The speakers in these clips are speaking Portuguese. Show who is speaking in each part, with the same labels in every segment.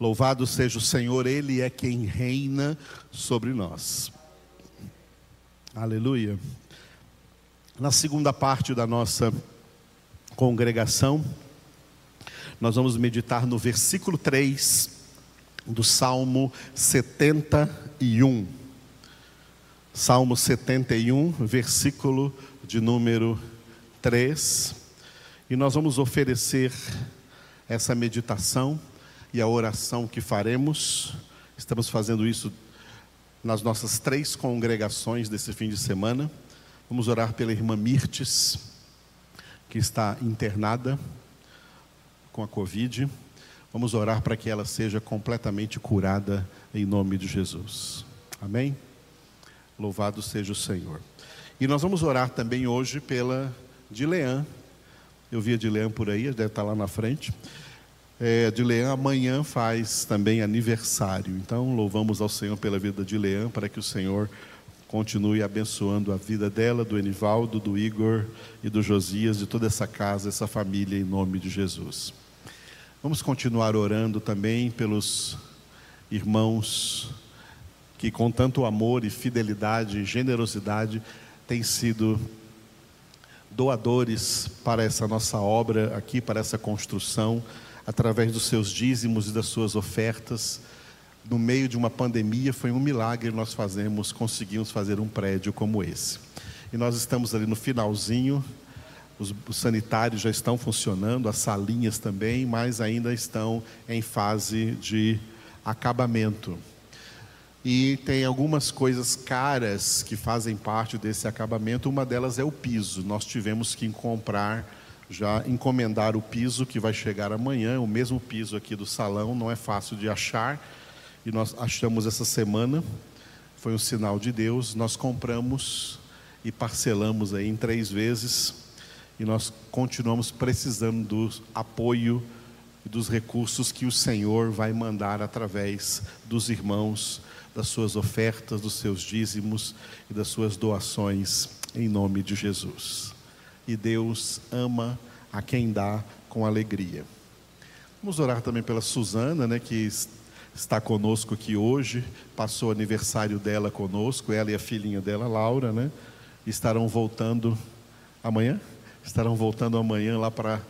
Speaker 1: Louvado seja o Senhor, Ele é quem reina sobre nós. Aleluia. Na segunda parte da nossa congregação, nós vamos meditar no versículo 3 do Salmo 71. Salmo 71, versículo de número 3. E nós vamos oferecer essa meditação e a oração que faremos. Estamos fazendo isso nas nossas três congregações desse fim de semana. Vamos orar pela irmã Mirtes, que está internada com a Covid. Vamos orar para que ela seja completamente curada em nome de Jesus. Amém? Louvado seja o Senhor. E nós vamos orar também hoje pela Dileã. Eu vi a Dileã por aí, deve estar lá na frente é, de Leão amanhã faz também aniversário. Então, louvamos ao Senhor pela vida de Leão, para que o Senhor continue abençoando a vida dela, do Enivaldo, do Igor e do Josias, de toda essa casa, essa família, em nome de Jesus. Vamos continuar orando também pelos irmãos que, com tanto amor e fidelidade e generosidade, têm sido doadores para essa nossa obra aqui, para essa construção através dos seus dízimos e das suas ofertas. No meio de uma pandemia, foi um milagre nós fazemos, conseguimos fazer um prédio como esse. E nós estamos ali no finalzinho, os, os sanitários já estão funcionando, as salinhas também, mas ainda estão em fase de acabamento. E tem algumas coisas caras que fazem parte desse acabamento, uma delas é o piso. Nós tivemos que comprar já encomendar o piso que vai chegar amanhã, o mesmo piso aqui do salão, não é fácil de achar, e nós achamos essa semana, foi um sinal de Deus, nós compramos e parcelamos aí em três vezes, e nós continuamos precisando do apoio e dos recursos que o Senhor vai mandar através dos irmãos, das suas ofertas, dos seus dízimos e das suas doações, em nome de Jesus e Deus ama a quem dá com alegria. Vamos orar também pela Suzana, né, que está conosco aqui hoje, passou o aniversário dela conosco, ela e a filhinha dela, Laura, né, estarão voltando amanhã, estarão voltando amanhã lá para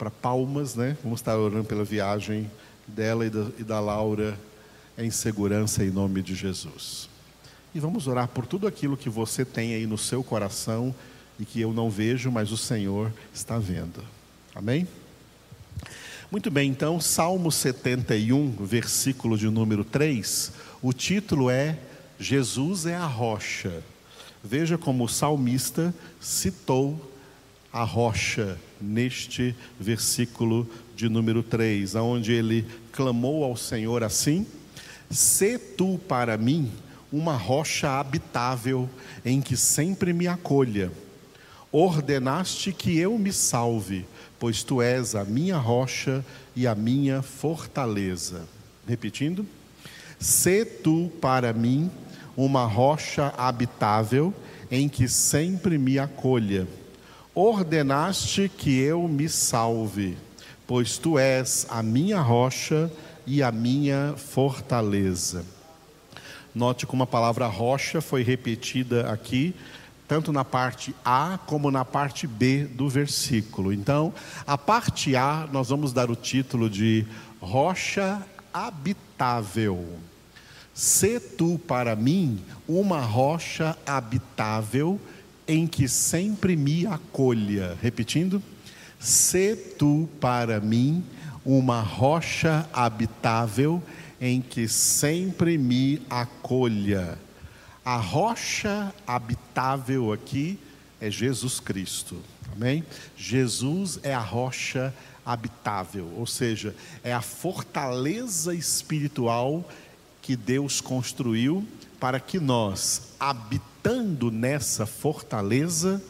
Speaker 1: para Palmas, né? Vamos estar orando pela viagem dela e da, e da Laura em segurança em nome de Jesus. E vamos orar por tudo aquilo que você tem aí no seu coração e que eu não vejo, mas o Senhor está vendo. Amém? Muito bem, então, Salmo 71, versículo de número 3, o título é Jesus é a rocha. Veja como o salmista citou a rocha neste versículo de número 3, aonde ele clamou ao Senhor assim: Se tu para mim uma rocha habitável em que sempre me acolha ordenaste que eu me salve, pois tu és a minha rocha e a minha fortaleza. Repetindo, se tu para mim uma rocha habitável em que sempre me acolha. Ordenaste que eu me salve, pois tu és a minha rocha e a minha fortaleza. Note como a palavra rocha foi repetida aqui tanto na parte A como na parte B do versículo. Então, a parte A, nós vamos dar o título de Rocha Habitável. Se tu para mim uma rocha habitável em que sempre me acolha. Repetindo, se tu para mim uma rocha habitável em que sempre me acolha. A rocha habitável aqui é Jesus Cristo. Amém? Jesus é a rocha habitável, ou seja, é a fortaleza espiritual que Deus construiu para que nós, habitando nessa fortaleza,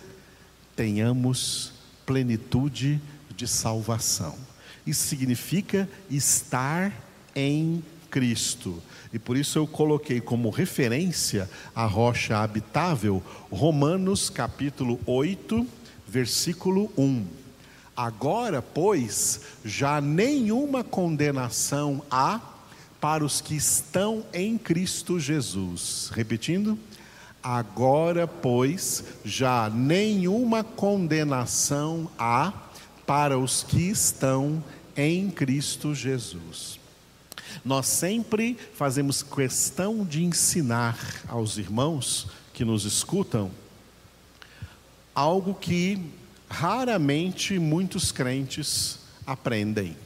Speaker 1: tenhamos plenitude de salvação. Isso significa estar em Cristo. E por isso eu coloquei como referência a rocha habitável Romanos capítulo 8, versículo 1. Agora, pois, já nenhuma condenação há para os que estão em Cristo Jesus. Repetindo. Agora, pois, já nenhuma condenação há para os que estão em Cristo Jesus. Nós sempre fazemos questão de ensinar aos irmãos que nos escutam algo que raramente muitos crentes aprendem: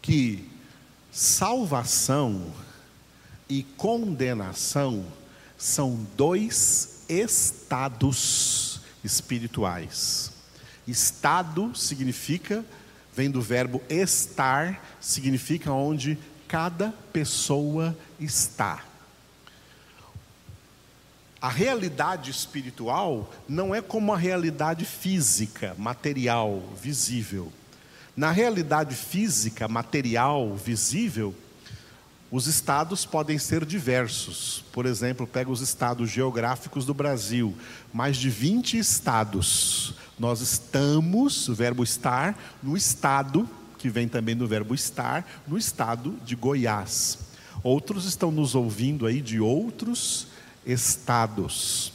Speaker 1: que salvação e condenação são dois estados espirituais. Estado significa, vem do verbo estar, significa onde cada pessoa está. A realidade espiritual não é como a realidade física, material, visível. Na realidade física, material, visível, os estados podem ser diversos. Por exemplo, pega os estados geográficos do Brasil, mais de 20 estados. Nós estamos, o verbo estar, no estado, que vem também do verbo estar, no estado de Goiás. Outros estão nos ouvindo aí de outros estados.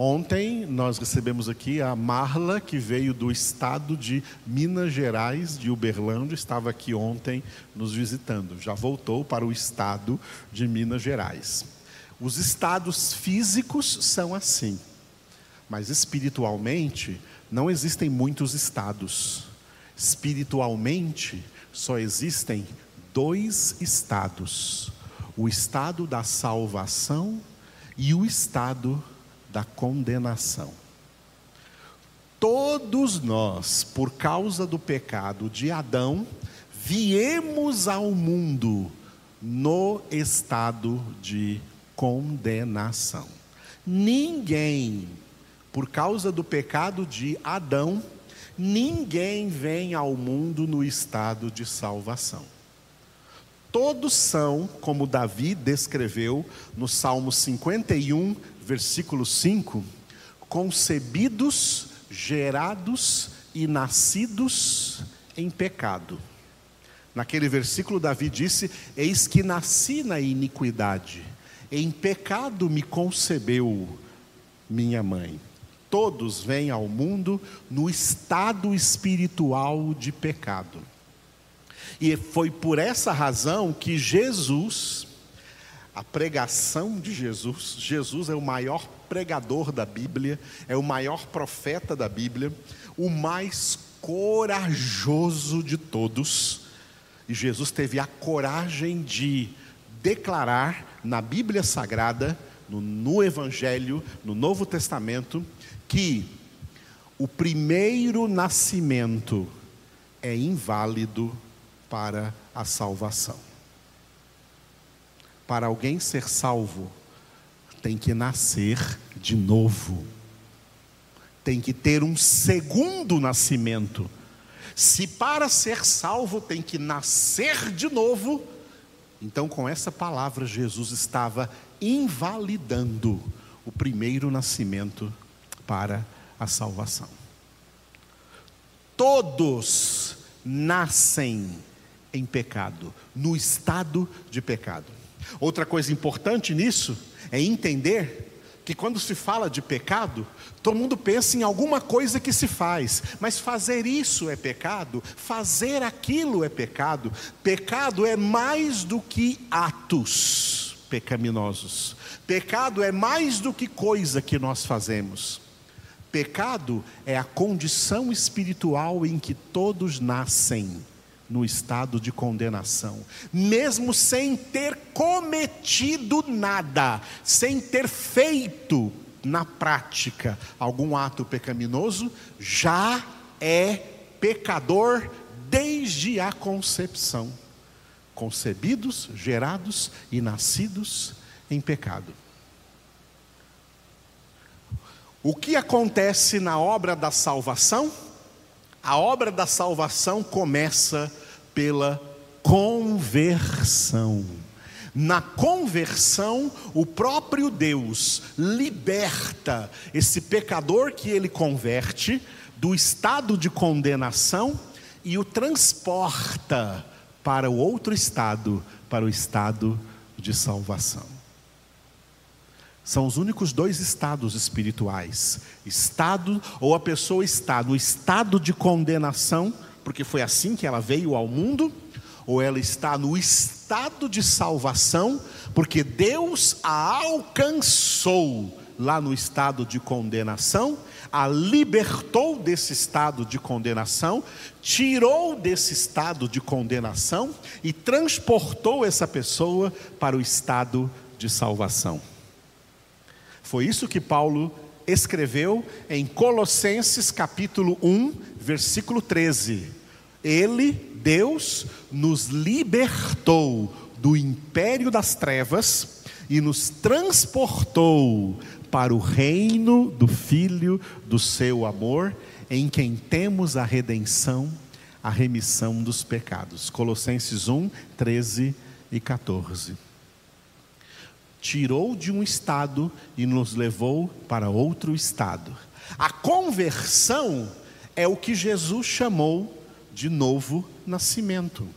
Speaker 1: Ontem nós recebemos aqui a Marla, que veio do estado de Minas Gerais, de Uberlândia, estava aqui ontem nos visitando. Já voltou para o estado de Minas Gerais. Os estados físicos são assim, mas espiritualmente não existem muitos estados. Espiritualmente só existem dois estados: o estado da salvação e o estado da condenação. Todos nós, por causa do pecado de Adão, viemos ao mundo no estado de condenação. Ninguém, por causa do pecado de Adão, ninguém vem ao mundo no estado de salvação. Todos são, como Davi descreveu no Salmo 51, versículo 5, concebidos, gerados e nascidos em pecado. Naquele versículo, Davi disse: Eis que nasci na iniquidade, em pecado me concebeu minha mãe. Todos vêm ao mundo no estado espiritual de pecado. E foi por essa razão que Jesus, a pregação de Jesus. Jesus é o maior pregador da Bíblia, é o maior profeta da Bíblia, o mais corajoso de todos. E Jesus teve a coragem de declarar na Bíblia Sagrada, no, no Evangelho, no Novo Testamento, que o primeiro nascimento é inválido para a salvação. Para alguém ser salvo, tem que nascer de novo. Tem que ter um segundo nascimento. Se para ser salvo tem que nascer de novo, então com essa palavra Jesus estava invalidando o primeiro nascimento para a salvação. Todos nascem em pecado, no estado de pecado. Outra coisa importante nisso é entender que quando se fala de pecado, todo mundo pensa em alguma coisa que se faz, mas fazer isso é pecado, fazer aquilo é pecado. Pecado é mais do que atos pecaminosos. Pecado é mais do que coisa que nós fazemos. Pecado é a condição espiritual em que todos nascem no estado de condenação, mesmo sem ter cometido nada, sem ter feito na prática algum ato pecaminoso, já é pecador desde a concepção. Concebidos, gerados e nascidos em pecado. O que acontece na obra da salvação? A obra da salvação começa pela conversão. Na conversão, o próprio Deus liberta esse pecador que ele converte do estado de condenação e o transporta para o outro estado, para o estado de salvação. São os únicos dois estados espirituais: estado ou a pessoa está no estado de condenação, porque foi assim que ela veio ao mundo, ou ela está no estado de salvação, porque Deus a alcançou lá no estado de condenação, a libertou desse estado de condenação, tirou desse estado de condenação e transportou essa pessoa para o estado de salvação. Foi isso que Paulo escreveu em Colossenses capítulo 1, versículo 13. Ele, Deus, nos libertou do império das trevas e nos transportou para o reino do Filho do seu amor, em quem temos a redenção, a remissão dos pecados. Colossenses 1, 13 e 14. Tirou de um estado e nos levou para outro estado. A conversão é o que Jesus chamou de novo nascimento.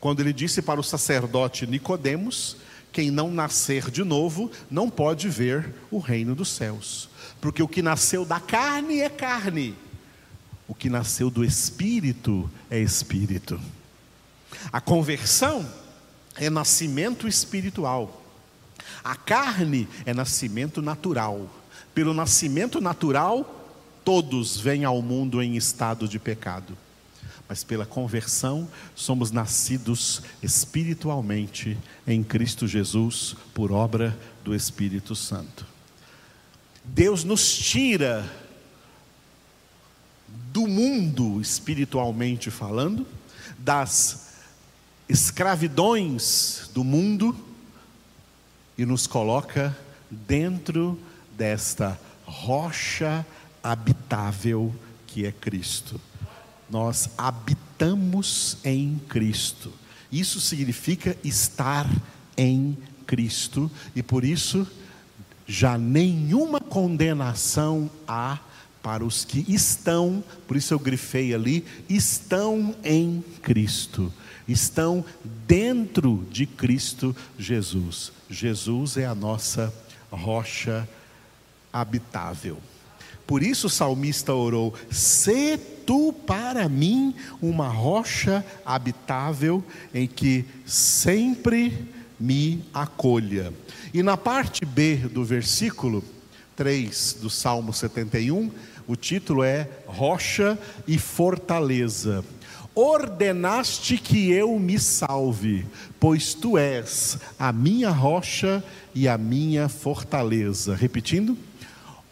Speaker 1: Quando ele disse para o sacerdote Nicodemos quem não nascer de novo não pode ver o reino dos céus. Porque o que nasceu da carne é carne, o que nasceu do espírito é espírito. A conversão é nascimento espiritual. A carne é nascimento natural. Pelo nascimento natural, todos vêm ao mundo em estado de pecado mas pela conversão somos nascidos espiritualmente em Cristo Jesus por obra do Espírito Santo. Deus nos tira do mundo espiritualmente falando, das escravidões do mundo e nos coloca dentro desta rocha habitável que é Cristo nós habitamos em Cristo. Isso significa estar em Cristo e por isso já nenhuma condenação há para os que estão, por isso eu grifei ali, estão em Cristo, estão dentro de Cristo Jesus. Jesus é a nossa rocha habitável. Por isso o salmista orou: Se tu para mim uma rocha habitável em que sempre me acolha. E na parte B do versículo 3 do Salmo 71, o título é Rocha e Fortaleza. Ordenaste que eu me salve, pois tu és a minha rocha e a minha fortaleza. Repetindo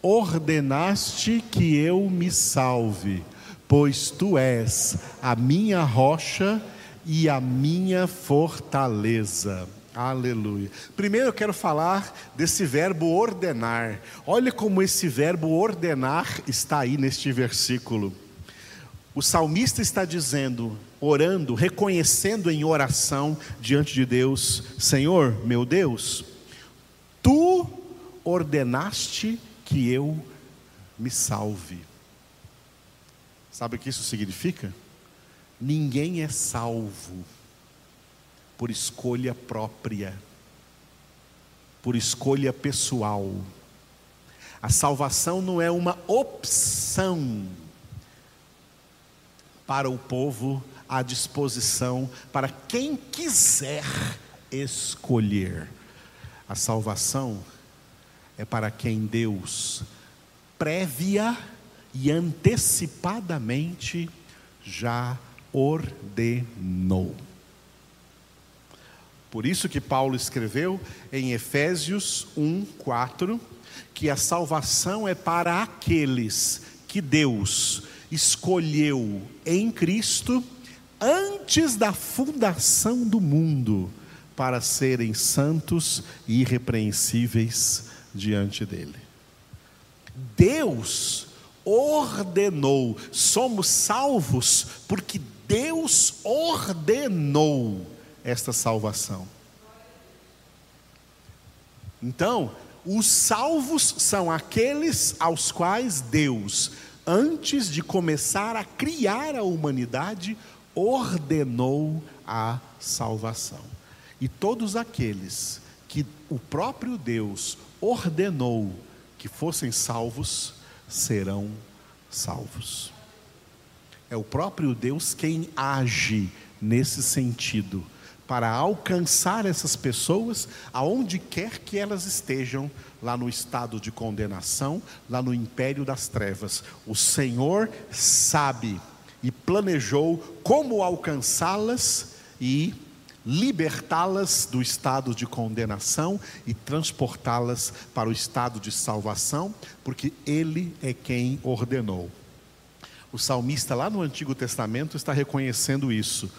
Speaker 1: ordenaste que eu me salve, pois tu és a minha rocha e a minha fortaleza. Aleluia. Primeiro eu quero falar desse verbo ordenar. Olha como esse verbo ordenar está aí neste versículo. O salmista está dizendo, orando, reconhecendo em oração diante de Deus: Senhor, meu Deus, tu ordenaste que eu me salve. Sabe o que isso significa? Ninguém é salvo por escolha própria, por escolha pessoal. A salvação não é uma opção para o povo à disposição para quem quiser escolher. A salvação é para quem Deus prévia e antecipadamente já ordenou. Por isso que Paulo escreveu em Efésios 1, 4, que a salvação é para aqueles que Deus escolheu em Cristo antes da fundação do mundo para serem santos e irrepreensíveis diante dele. Deus ordenou, somos salvos porque Deus ordenou esta salvação. Então, os salvos são aqueles aos quais Deus, antes de começar a criar a humanidade, ordenou a salvação. E todos aqueles que o próprio Deus ordenou que fossem salvos, serão salvos. É o próprio Deus quem age nesse sentido para alcançar essas pessoas aonde quer que elas estejam, lá no estado de condenação, lá no império das trevas. O Senhor sabe e planejou como alcançá-las e libertá-las do estado de condenação e transportá-las para o estado de salvação, porque Ele é quem ordenou. O salmista lá no Antigo Testamento está reconhecendo isso.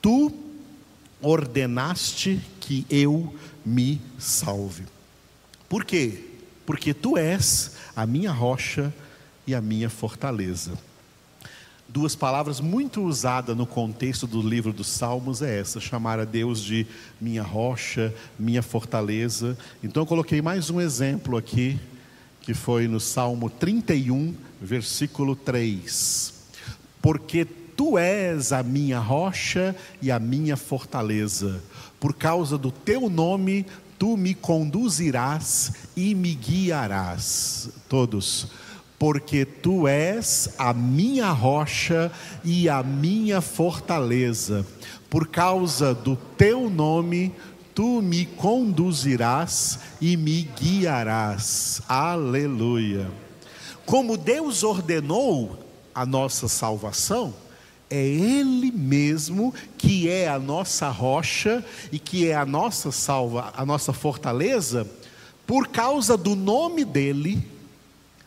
Speaker 1: Tu ordenaste que eu me salve. Por quê? Porque tu és a minha rocha e a minha fortaleza. Duas palavras muito usadas no contexto do livro dos Salmos é essa, chamar a Deus de minha rocha, minha fortaleza. Então eu coloquei mais um exemplo aqui, que foi no Salmo 31, versículo 3. Porque Tu és a minha rocha e a minha fortaleza. Por causa do teu nome, tu me conduzirás e me guiarás. Todos. Porque tu és a minha rocha e a minha fortaleza. Por causa do teu nome, tu me conduzirás e me guiarás. Aleluia. Como Deus ordenou a nossa salvação, é Ele mesmo que é a nossa rocha e que é a nossa salva, a nossa fortaleza, por causa do nome dEle,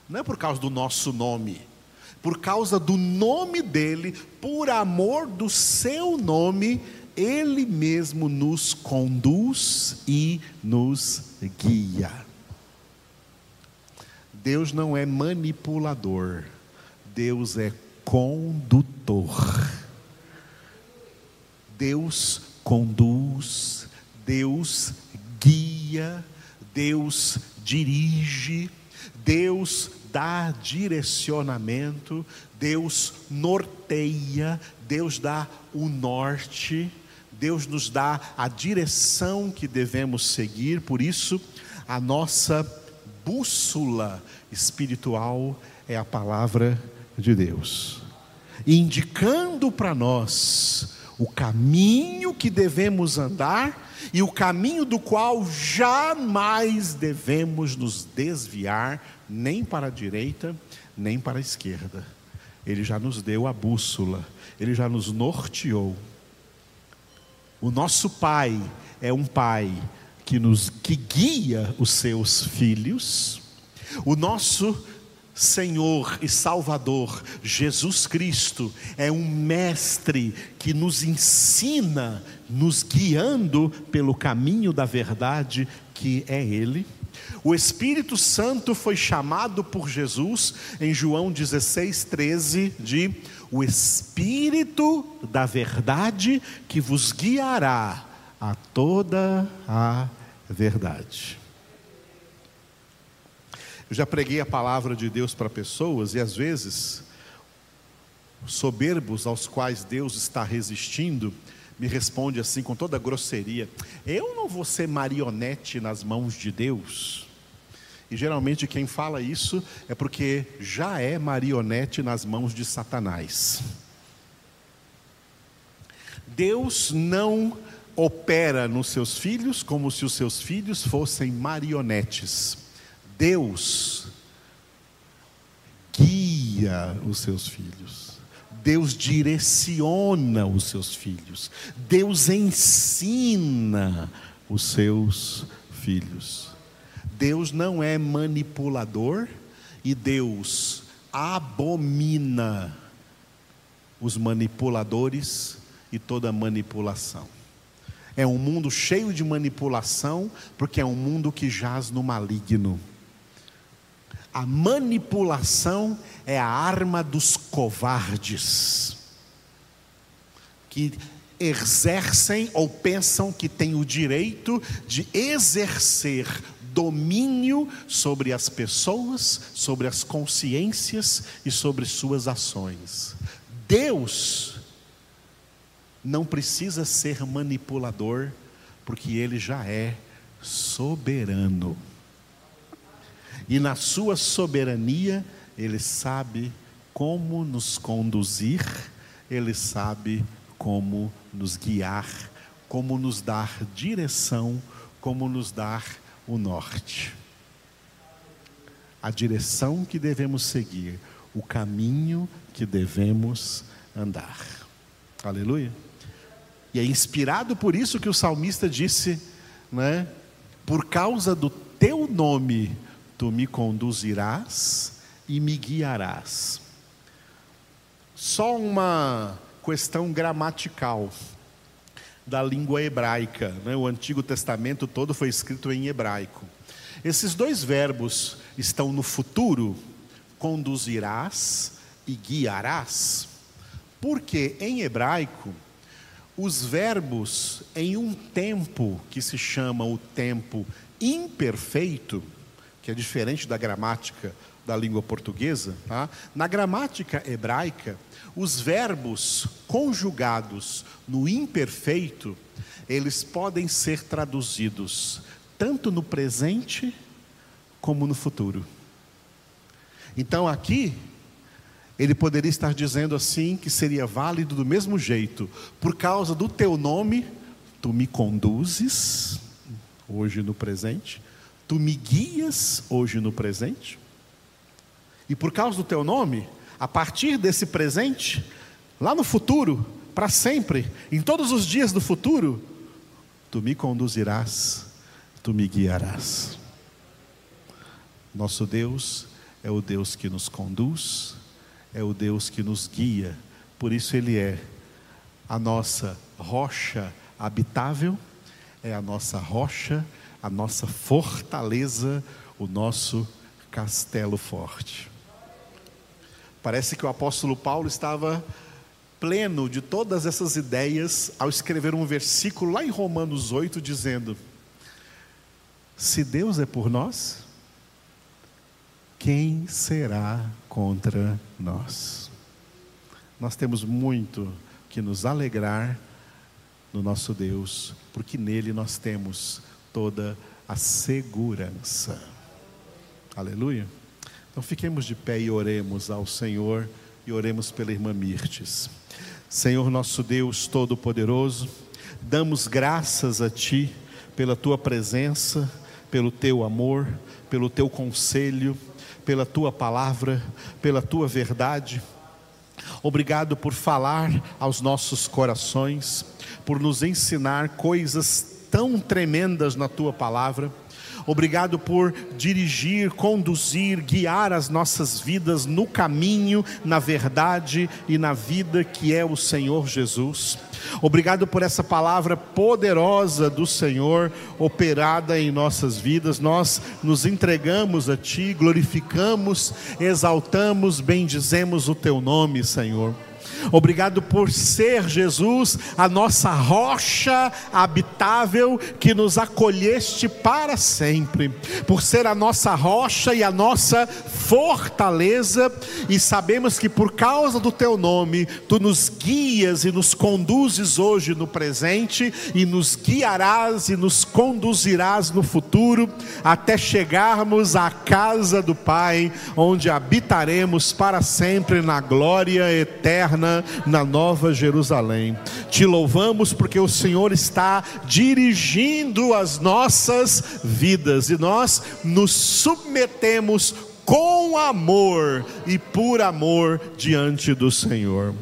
Speaker 1: não é por causa do nosso nome, por causa do nome dEle, por amor do seu nome, Ele mesmo nos conduz e nos guia. Deus não é manipulador, Deus é condutor. Deus conduz, Deus guia, Deus dirige, Deus dá direcionamento, Deus norteia, Deus dá o norte, Deus nos dá a direção que devemos seguir, por isso, a nossa bússola espiritual é a palavra de Deus, indicando para nós o caminho que devemos andar e o caminho do qual jamais devemos nos desviar, nem para a direita, nem para a esquerda. Ele já nos deu a bússola, ele já nos norteou. O nosso Pai é um Pai que nos que guia os seus filhos. O nosso Senhor e Salvador, Jesus Cristo, é um mestre que nos ensina, nos guiando pelo caminho da verdade que é Ele. O Espírito Santo foi chamado por Jesus em João 16, 13 de o Espírito da verdade que vos guiará a toda a verdade. Eu já preguei a palavra de Deus para pessoas e às vezes, soberbos aos quais Deus está resistindo, me responde assim com toda grosseria: Eu não vou ser marionete nas mãos de Deus. E geralmente quem fala isso é porque já é marionete nas mãos de Satanás. Deus não opera nos seus filhos como se os seus filhos fossem marionetes. Deus guia os seus filhos. Deus direciona os seus filhos. Deus ensina os seus filhos. Deus não é manipulador e Deus abomina os manipuladores e toda manipulação. É um mundo cheio de manipulação, porque é um mundo que jaz no maligno. A manipulação é a arma dos covardes, que exercem ou pensam que têm o direito de exercer domínio sobre as pessoas, sobre as consciências e sobre suas ações. Deus não precisa ser manipulador, porque Ele já é soberano. E na sua soberania, Ele sabe como nos conduzir, Ele sabe como nos guiar, como nos dar direção, como nos dar o norte. A direção que devemos seguir, o caminho que devemos andar. Aleluia. E é inspirado por isso que o salmista disse, né? Por causa do teu nome, tu me conduzirás e me guiarás. Só uma questão gramatical da língua hebraica. Né? O Antigo Testamento todo foi escrito em hebraico. Esses dois verbos estão no futuro, conduzirás e guiarás, porque em hebraico, os verbos em um tempo que se chama o tempo imperfeito, que é diferente da gramática da língua portuguesa, tá? na gramática hebraica, os verbos conjugados no imperfeito, eles podem ser traduzidos tanto no presente como no futuro. Então aqui, ele poderia estar dizendo assim que seria válido do mesmo jeito, por causa do teu nome, tu me conduzes, hoje no presente, tu me guias, hoje no presente, e por causa do teu nome, a partir desse presente, lá no futuro, para sempre, em todos os dias do futuro, tu me conduzirás, tu me guiarás. Nosso Deus é o Deus que nos conduz, é o Deus que nos guia, por isso Ele é a nossa rocha habitável, é a nossa rocha, a nossa fortaleza, o nosso castelo forte. Parece que o apóstolo Paulo estava pleno de todas essas ideias ao escrever um versículo lá em Romanos 8 dizendo: Se Deus é por nós, quem será contra nós? Nós temos muito que nos alegrar no nosso Deus, porque nele nós temos toda a segurança. Aleluia. Então fiquemos de pé e oremos ao Senhor e oremos pela irmã Mirtes. Senhor nosso Deus Todo-Poderoso, damos graças a Ti pela Tua presença, pelo Teu amor, pelo Teu conselho, pela Tua palavra, pela Tua verdade. Obrigado por falar aos nossos corações, por nos ensinar coisas tão tremendas na Tua palavra Obrigado por dirigir, conduzir, guiar as nossas vidas no caminho, na verdade e na vida que é o Senhor Jesus. Obrigado por essa palavra poderosa do Senhor operada em nossas vidas. Nós nos entregamos a Ti, glorificamos, exaltamos, bendizemos o Teu nome, Senhor. Obrigado por ser, Jesus, a nossa rocha habitável que nos acolheste para sempre, por ser a nossa rocha e a nossa fortaleza, e sabemos que por causa do teu nome, tu nos guias e nos conduzes hoje no presente, e nos guiarás e nos conduzirás no futuro, até chegarmos à casa do Pai, onde habitaremos para sempre na glória eterna na Nova Jerusalém. Te louvamos porque o Senhor está dirigindo as nossas vidas e nós nos submetemos com amor e por amor diante do Senhor.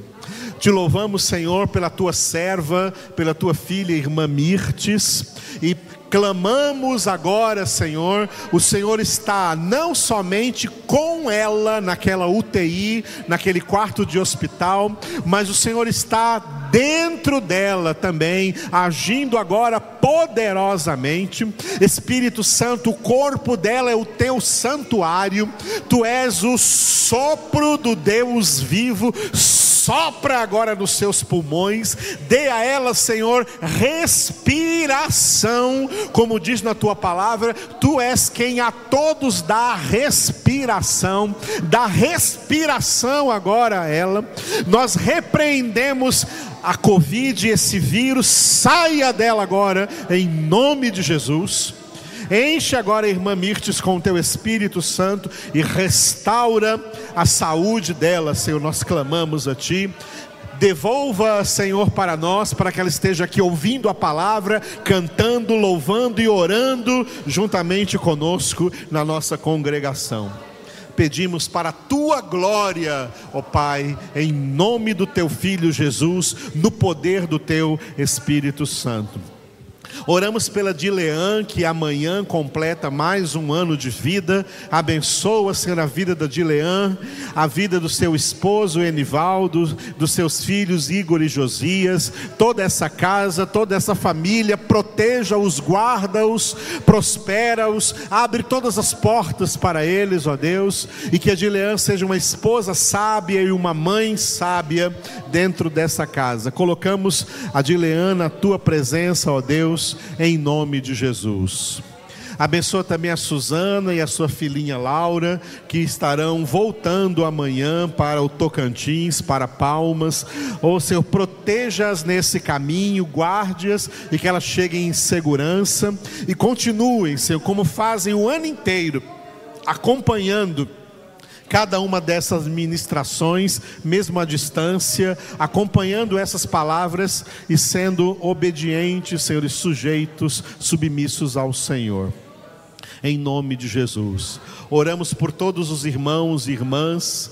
Speaker 1: Te louvamos, Senhor, pela tua serva, pela tua filha, irmã Mirtes, e clamamos agora, Senhor, o Senhor está não somente com ela naquela UTI, naquele quarto de hospital, mas o Senhor está dentro dela também, agindo agora poderosamente. Espírito Santo, o corpo dela é o teu santuário, tu és o sopro do Deus vivo. Sopra agora nos seus pulmões, dê a ela, Senhor, respiração, como diz na tua palavra, tu és quem a todos dá respiração, dá respiração agora a ela. Nós repreendemos a Covid, esse vírus, saia dela agora, em nome de Jesus. Enche agora a irmã Mirtes com o teu Espírito Santo e restaura a saúde dela, Senhor. Nós clamamos a Ti. Devolva, Senhor, para nós, para que ela esteja aqui ouvindo a palavra, cantando, louvando e orando juntamente conosco na nossa congregação. Pedimos para a tua glória, ó Pai, em nome do teu filho Jesus, no poder do teu Espírito Santo. Oramos pela Dilean, que amanhã completa mais um ano de vida. Abençoa, Senhor, a vida da Dilean, a vida do seu esposo Enivaldo, dos seus filhos Igor e Josias, toda essa casa, toda essa família. Proteja-os, guarda-os, prospera-os, abre todas as portas para eles, ó Deus, e que a Dilean seja uma esposa sábia e uma mãe sábia dentro dessa casa. Colocamos a Dilean na tua presença, ó Deus em nome de Jesus. Abençoa também a Suzana e a sua filhinha Laura, que estarão voltando amanhã para o Tocantins, para Palmas. Ô Senhor, proteja-as nesse caminho, guarde-as e que elas cheguem em segurança e continuem, Senhor, como fazem o ano inteiro, acompanhando cada uma dessas ministrações, mesmo à distância, acompanhando essas palavras e sendo obedientes, Senhor, e sujeitos, submissos ao Senhor. Em nome de Jesus. Oramos por todos os irmãos e irmãs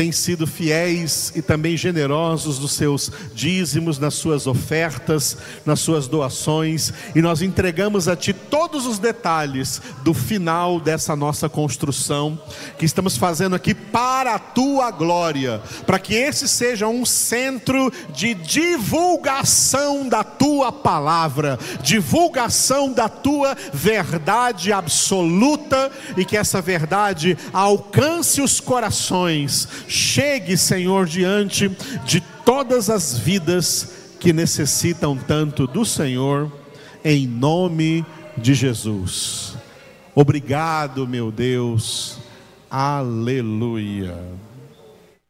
Speaker 1: têm sido fiéis e também generosos nos seus dízimos, nas suas ofertas, nas suas doações, e nós entregamos a Ti todos os detalhes do final dessa nossa construção, que estamos fazendo aqui para a Tua glória, para que esse seja um centro de divulgação da Tua palavra, divulgação da Tua verdade absoluta, e que essa verdade alcance os corações chegue, Senhor, diante de todas as vidas que necessitam tanto do Senhor, em nome de Jesus. Obrigado, meu Deus. Aleluia.